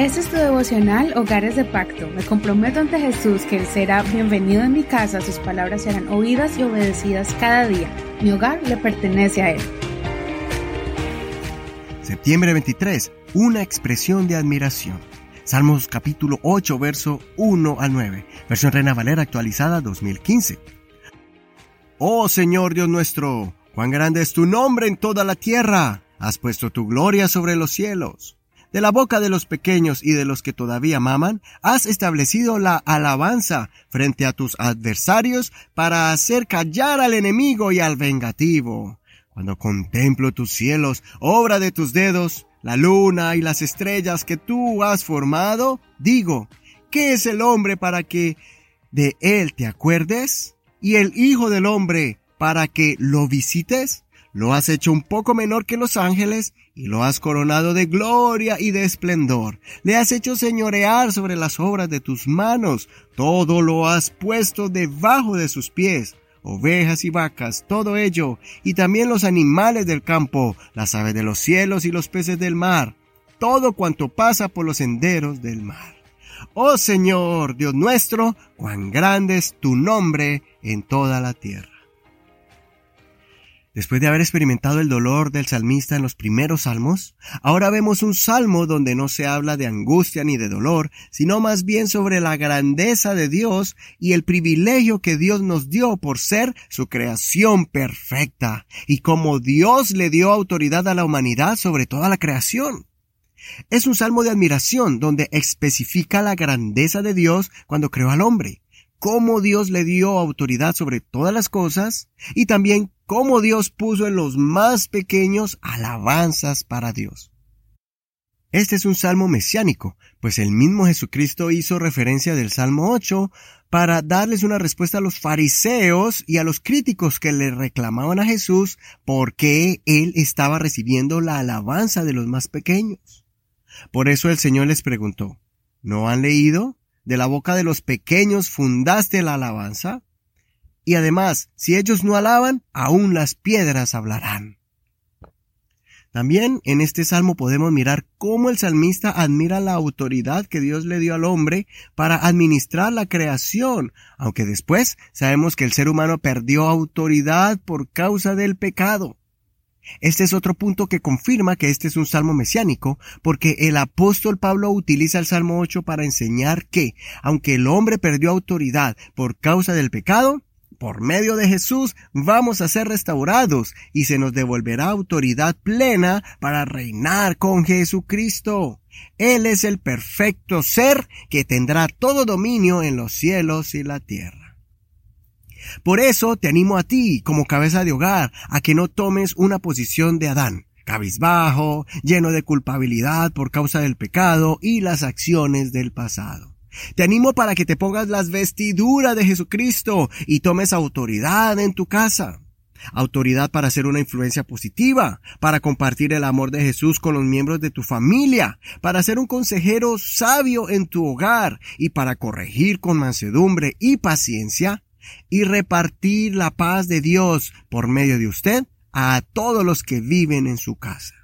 Este es tu devocional Hogares de Pacto. Me comprometo ante Jesús que Él será bienvenido en mi casa, sus palabras serán oídas y obedecidas cada día. Mi hogar le pertenece a Él. Septiembre 23. Una expresión de admiración. Salmos capítulo 8, verso 1 al 9. Versión Reina Valera actualizada 2015. Oh Señor Dios nuestro, cuán grande es tu nombre en toda la tierra. Has puesto tu gloria sobre los cielos. De la boca de los pequeños y de los que todavía maman, has establecido la alabanza frente a tus adversarios para hacer callar al enemigo y al vengativo. Cuando contemplo tus cielos, obra de tus dedos, la luna y las estrellas que tú has formado, digo, ¿qué es el hombre para que de él te acuerdes? ¿Y el Hijo del hombre para que lo visites? Lo has hecho un poco menor que los ángeles y lo has coronado de gloria y de esplendor. Le has hecho señorear sobre las obras de tus manos. Todo lo has puesto debajo de sus pies. Ovejas y vacas, todo ello, y también los animales del campo, las aves de los cielos y los peces del mar, todo cuanto pasa por los senderos del mar. Oh Señor, Dios nuestro, cuán grande es tu nombre en toda la tierra. Después de haber experimentado el dolor del salmista en los primeros salmos, ahora vemos un salmo donde no se habla de angustia ni de dolor, sino más bien sobre la grandeza de Dios y el privilegio que Dios nos dio por ser su creación perfecta, y cómo Dios le dio autoridad a la humanidad sobre toda la creación. Es un salmo de admiración donde especifica la grandeza de Dios cuando creó al hombre, cómo Dios le dio autoridad sobre todas las cosas y también cómo Dios puso en los más pequeños alabanzas para Dios. Este es un salmo mesiánico, pues el mismo Jesucristo hizo referencia del Salmo 8 para darles una respuesta a los fariseos y a los críticos que le reclamaban a Jesús porque él estaba recibiendo la alabanza de los más pequeños. Por eso el Señor les preguntó, ¿no han leído? De la boca de los pequeños fundaste la alabanza. Y además, si ellos no alaban, aún las piedras hablarán. También en este salmo podemos mirar cómo el salmista admira la autoridad que Dios le dio al hombre para administrar la creación, aunque después sabemos que el ser humano perdió autoridad por causa del pecado. Este es otro punto que confirma que este es un salmo mesiánico, porque el apóstol Pablo utiliza el Salmo 8 para enseñar que, aunque el hombre perdió autoridad por causa del pecado, por medio de Jesús vamos a ser restaurados y se nos devolverá autoridad plena para reinar con Jesucristo. Él es el perfecto ser que tendrá todo dominio en los cielos y la tierra. Por eso te animo a ti, como cabeza de hogar, a que no tomes una posición de Adán, cabizbajo, lleno de culpabilidad por causa del pecado y las acciones del pasado. Te animo para que te pongas las vestiduras de Jesucristo y tomes autoridad en tu casa. Autoridad para ser una influencia positiva, para compartir el amor de Jesús con los miembros de tu familia, para ser un consejero sabio en tu hogar y para corregir con mansedumbre y paciencia y repartir la paz de Dios por medio de usted a todos los que viven en su casa.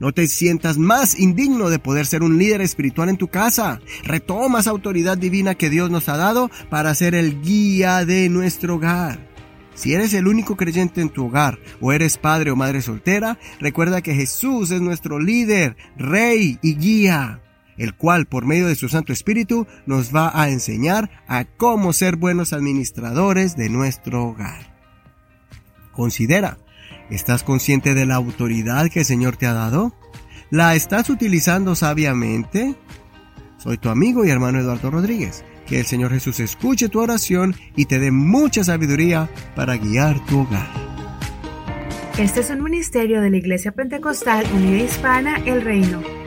No te sientas más indigno de poder ser un líder espiritual en tu casa. Retoma esa autoridad divina que Dios nos ha dado para ser el guía de nuestro hogar. Si eres el único creyente en tu hogar o eres padre o madre soltera, recuerda que Jesús es nuestro líder, rey y guía el cual por medio de su Santo Espíritu nos va a enseñar a cómo ser buenos administradores de nuestro hogar. Considera, ¿estás consciente de la autoridad que el Señor te ha dado? ¿La estás utilizando sabiamente? Soy tu amigo y hermano Eduardo Rodríguez. Que el Señor Jesús escuche tu oración y te dé mucha sabiduría para guiar tu hogar. Este es un ministerio de la Iglesia Pentecostal Unida Hispana El Reino.